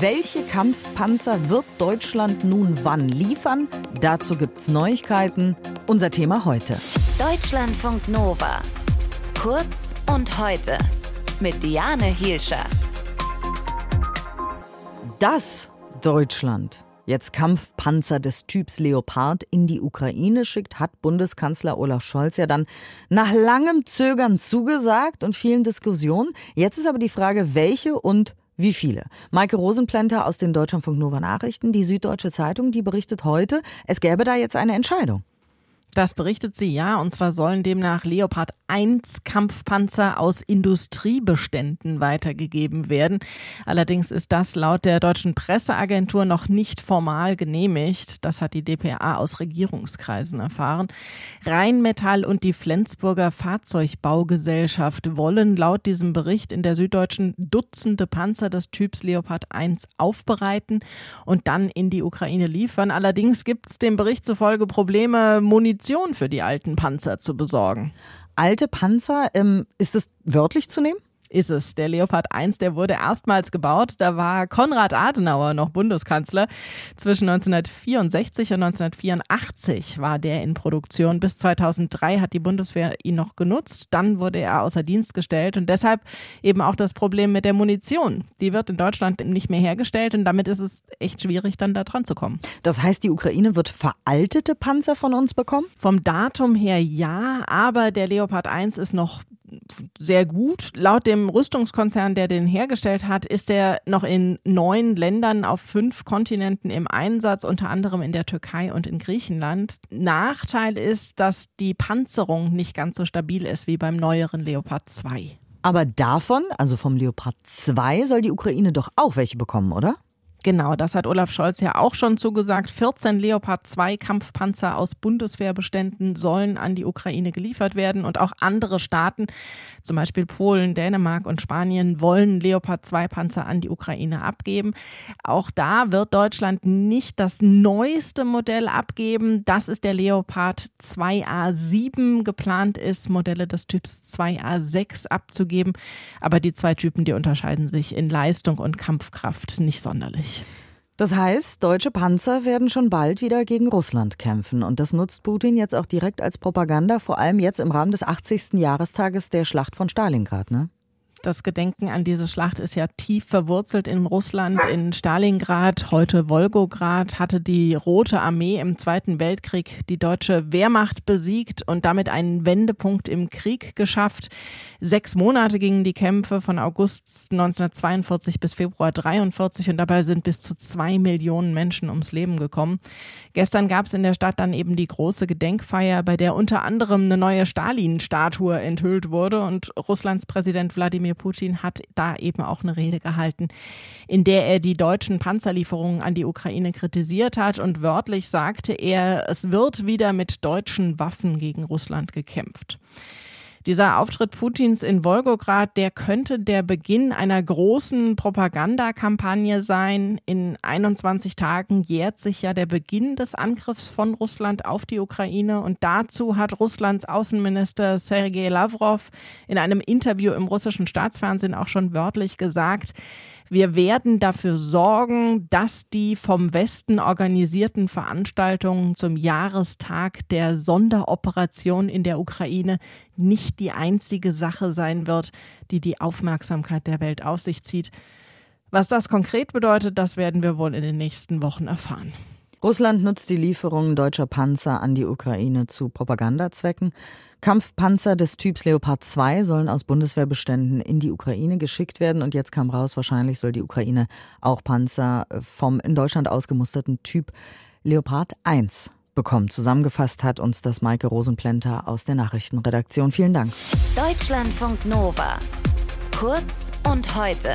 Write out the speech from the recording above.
Welche Kampfpanzer wird Deutschland nun wann liefern? Dazu gibt's Neuigkeiten. Unser Thema heute. Deutschlandfunk Nova. Kurz und heute. Mit Diane Hielscher. Dass Deutschland jetzt Kampfpanzer des Typs Leopard in die Ukraine schickt, hat Bundeskanzler Olaf Scholz ja dann nach langem Zögern zugesagt und vielen Diskussionen. Jetzt ist aber die Frage, welche und wie viele? Maike Rosenplenter aus den Deutschlandfunk Nova Nachrichten, die Süddeutsche Zeitung, die berichtet heute, es gäbe da jetzt eine Entscheidung. Das berichtet sie ja, und zwar sollen demnach Leopard 1 Kampfpanzer aus Industriebeständen weitergegeben werden. Allerdings ist das laut der deutschen Presseagentur noch nicht formal genehmigt. Das hat die DPA aus Regierungskreisen erfahren. Rheinmetall und die Flensburger Fahrzeugbaugesellschaft wollen laut diesem Bericht in der Süddeutschen Dutzende Panzer des Typs Leopard 1 aufbereiten und dann in die Ukraine liefern. Allerdings gibt es dem Bericht zufolge Probleme, Munition Munition für die alten Panzer zu besorgen. Alte Panzer, ähm, ist es wörtlich zu nehmen? Ist es. Der Leopard 1, der wurde erstmals gebaut. Da war Konrad Adenauer noch Bundeskanzler. Zwischen 1964 und 1984 war der in Produktion. Bis 2003 hat die Bundeswehr ihn noch genutzt. Dann wurde er außer Dienst gestellt und deshalb eben auch das Problem mit der Munition. Die wird in Deutschland nicht mehr hergestellt und damit ist es echt schwierig, dann da dran zu kommen. Das heißt, die Ukraine wird veraltete Panzer von uns bekommen? Vom Datum her ja, aber der Leopard 1 ist noch sehr gut. Laut dem Rüstungskonzern, der den hergestellt hat, ist er noch in neun Ländern auf fünf Kontinenten im Einsatz, unter anderem in der Türkei und in Griechenland. Nachteil ist, dass die Panzerung nicht ganz so stabil ist wie beim neueren Leopard 2. Aber davon, also vom Leopard 2, soll die Ukraine doch auch welche bekommen, oder? Genau, das hat Olaf Scholz ja auch schon zugesagt. 14 Leopard 2 Kampfpanzer aus Bundeswehrbeständen sollen an die Ukraine geliefert werden und auch andere Staaten, zum Beispiel Polen, Dänemark und Spanien, wollen Leopard 2 Panzer an die Ukraine abgeben. Auch da wird Deutschland nicht das neueste Modell abgeben. Das ist der Leopard 2A7. Geplant ist, Modelle des Typs 2A6 abzugeben. Aber die zwei Typen, die unterscheiden sich in Leistung und Kampfkraft nicht sonderlich. Das heißt, deutsche Panzer werden schon bald wieder gegen Russland kämpfen. Und das nutzt Putin jetzt auch direkt als Propaganda, vor allem jetzt im Rahmen des 80. Jahrestages der Schlacht von Stalingrad, ne? Das Gedenken an diese Schlacht ist ja tief verwurzelt in Russland. In Stalingrad, heute Wolgograd, hatte die Rote Armee im Zweiten Weltkrieg die deutsche Wehrmacht besiegt und damit einen Wendepunkt im Krieg geschafft. Sechs Monate gingen die Kämpfe von August 1942 bis Februar 1943 und dabei sind bis zu zwei Millionen Menschen ums Leben gekommen. Gestern gab es in der Stadt dann eben die große Gedenkfeier, bei der unter anderem eine neue Stalin-Statue enthüllt wurde und Russlands Präsident Wladimir Putin hat da eben auch eine Rede gehalten, in der er die deutschen Panzerlieferungen an die Ukraine kritisiert hat und wörtlich sagte er, es wird wieder mit deutschen Waffen gegen Russland gekämpft. Dieser Auftritt Putins in Wolgograd, der könnte der Beginn einer großen Propagandakampagne sein. In 21 Tagen jährt sich ja der Beginn des Angriffs von Russland auf die Ukraine und dazu hat Russlands Außenminister Sergei Lavrov in einem Interview im russischen Staatsfernsehen auch schon wörtlich gesagt, wir werden dafür sorgen, dass die vom Westen organisierten Veranstaltungen zum Jahrestag der Sonderoperation in der Ukraine nicht die einzige Sache sein wird, die die Aufmerksamkeit der Welt auf sich zieht. Was das konkret bedeutet, das werden wir wohl in den nächsten Wochen erfahren. Russland nutzt die Lieferungen deutscher Panzer an die Ukraine zu Propagandazwecken. Kampfpanzer des Typs Leopard 2 sollen aus Bundeswehrbeständen in die Ukraine geschickt werden. Und jetzt kam raus, wahrscheinlich soll die Ukraine auch Panzer vom in Deutschland ausgemusterten Typ Leopard 1 bekommen. Zusammengefasst hat uns das Maike Rosenplenter aus der Nachrichtenredaktion. Vielen Dank. Deutschlandfunk Nova. Kurz und heute.